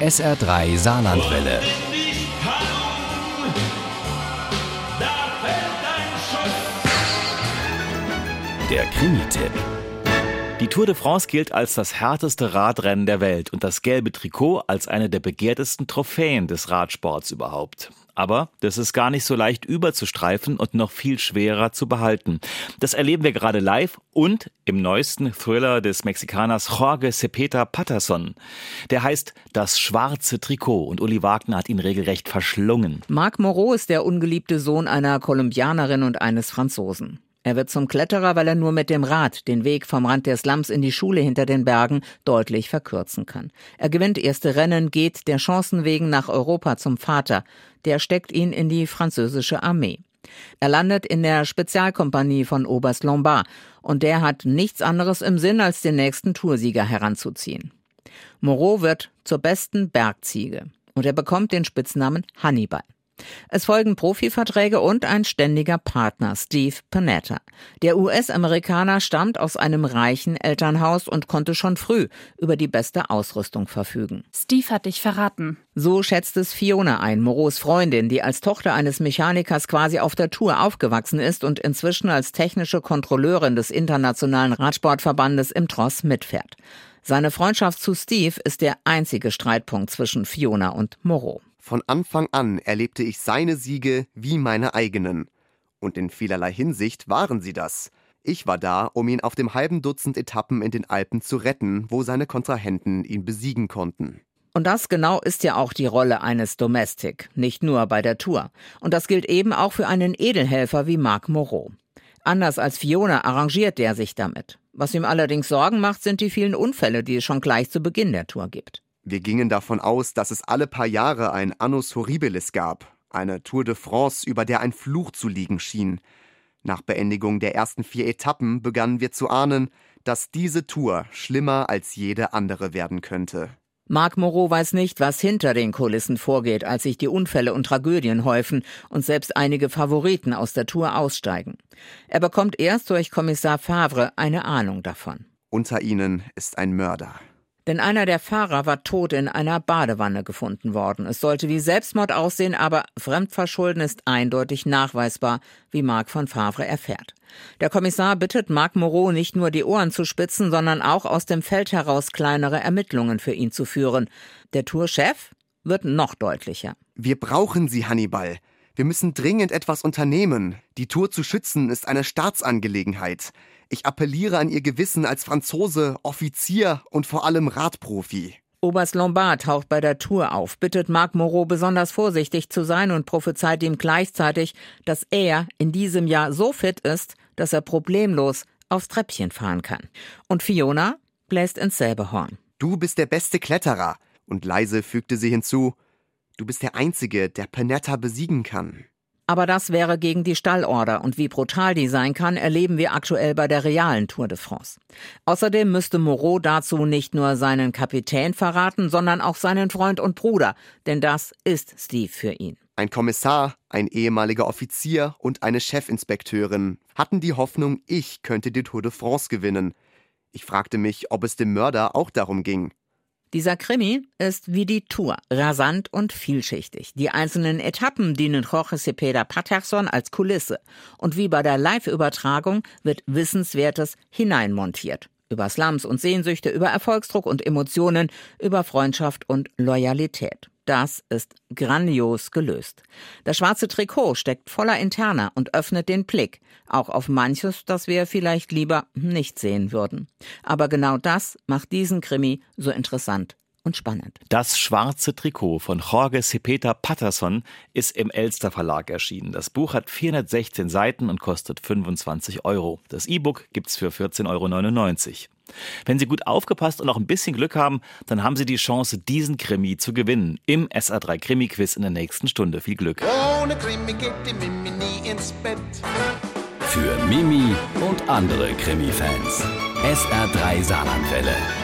SR3 Saarlandwelle. Der Krimi-Tipp. Die Tour de France gilt als das härteste Radrennen der Welt und das gelbe Trikot als eine der begehrtesten Trophäen des Radsports überhaupt. Aber das ist gar nicht so leicht überzustreifen und noch viel schwerer zu behalten. Das erleben wir gerade live und im neuesten Thriller des Mexikaners Jorge Cepeda Patterson. Der heißt Das schwarze Trikot und Uli Wagner hat ihn regelrecht verschlungen. Marc Moreau ist der ungeliebte Sohn einer Kolumbianerin und eines Franzosen. Er wird zum Kletterer, weil er nur mit dem Rad den Weg vom Rand der Slums in die Schule hinter den Bergen deutlich verkürzen kann. Er gewinnt erste Rennen, geht der Chancen wegen nach Europa zum Vater. Der steckt ihn in die französische Armee. Er landet in der Spezialkompanie von Oberst Lombard und der hat nichts anderes im Sinn, als den nächsten Toursieger heranzuziehen. Moreau wird zur besten Bergziege und er bekommt den Spitznamen Hannibal. Es folgen Profiverträge und ein ständiger Partner, Steve Panetta. Der US-Amerikaner stammt aus einem reichen Elternhaus und konnte schon früh über die beste Ausrüstung verfügen. Steve hat dich verraten. So schätzt es Fiona ein, Moros Freundin, die als Tochter eines Mechanikers quasi auf der Tour aufgewachsen ist und inzwischen als technische Kontrolleurin des Internationalen Radsportverbandes im Tross mitfährt. Seine Freundschaft zu Steve ist der einzige Streitpunkt zwischen Fiona und Moreau. Von Anfang an erlebte ich seine Siege wie meine eigenen. Und in vielerlei Hinsicht waren sie das. Ich war da, um ihn auf dem halben Dutzend Etappen in den Alpen zu retten, wo seine Kontrahenten ihn besiegen konnten. Und das genau ist ja auch die Rolle eines Domestic, nicht nur bei der Tour. Und das gilt eben auch für einen Edelhelfer wie Marc Moreau. Anders als Fiona arrangiert der sich damit. Was ihm allerdings Sorgen macht, sind die vielen Unfälle, die es schon gleich zu Beginn der Tour gibt. Wir gingen davon aus, dass es alle paar Jahre ein Annus Horribilis gab, eine Tour de France, über der ein Fluch zu liegen schien. Nach Beendigung der ersten vier Etappen begannen wir zu ahnen, dass diese Tour schlimmer als jede andere werden könnte. Marc Moreau weiß nicht, was hinter den Kulissen vorgeht, als sich die Unfälle und Tragödien häufen und selbst einige Favoriten aus der Tour aussteigen. Er bekommt erst durch Kommissar Favre eine Ahnung davon. Unter ihnen ist ein Mörder. Denn einer der Fahrer war tot in einer Badewanne gefunden worden. Es sollte wie Selbstmord aussehen, aber Fremdverschulden ist eindeutig nachweisbar, wie Marc von Favre erfährt. Der Kommissar bittet Marc Moreau nicht nur die Ohren zu spitzen, sondern auch aus dem Feld heraus kleinere Ermittlungen für ihn zu führen. Der Tourchef wird noch deutlicher. Wir brauchen Sie, Hannibal. Wir müssen dringend etwas unternehmen. Die Tour zu schützen ist eine Staatsangelegenheit. Ich appelliere an Ihr Gewissen als Franzose, Offizier und vor allem Radprofi. Oberst Lombard taucht bei der Tour auf, bittet Marc Moreau besonders vorsichtig zu sein und prophezeit ihm gleichzeitig, dass er in diesem Jahr so fit ist, dass er problemlos aufs Treppchen fahren kann. Und Fiona bläst ins selbe Horn. Du bist der beste Kletterer. Und leise fügte sie hinzu, du bist der Einzige, der Panetta besiegen kann. Aber das wäre gegen die Stallorder und wie brutal die sein kann, erleben wir aktuell bei der realen Tour de France. Außerdem müsste Moreau dazu nicht nur seinen Kapitän verraten, sondern auch seinen Freund und Bruder, denn das ist Steve für ihn. Ein Kommissar, ein ehemaliger Offizier und eine Chefinspekteurin hatten die Hoffnung, ich könnte die Tour de France gewinnen. Ich fragte mich, ob es dem Mörder auch darum ging. Dieser Krimi ist wie die Tour, rasant und vielschichtig. Die einzelnen Etappen dienen Jorge Cepeda Patterson als Kulisse. Und wie bei der Live-Übertragung wird Wissenswertes hineinmontiert. Über Slums und Sehnsüchte, über Erfolgsdruck und Emotionen, über Freundschaft und Loyalität. Das ist grandios gelöst. Das schwarze Trikot steckt voller Interna und öffnet den Blick, auch auf manches, das wir vielleicht lieber nicht sehen würden. Aber genau das macht diesen Krimi so interessant und spannend. Das schwarze Trikot von Jorge Cepeta Patterson ist im Elster Verlag erschienen. Das Buch hat 416 Seiten und kostet 25 Euro. Das E-Book gibt's für 14,99 Euro. Wenn Sie gut aufgepasst und auch ein bisschen Glück haben, dann haben Sie die Chance, diesen Krimi zu gewinnen im SA3 Krimi Quiz in der nächsten Stunde. Viel Glück. Ohne Krimi geht die Mimi nie ins Bett. Für Mimi und andere Krimi-Fans. SR3 Saarlandwelle.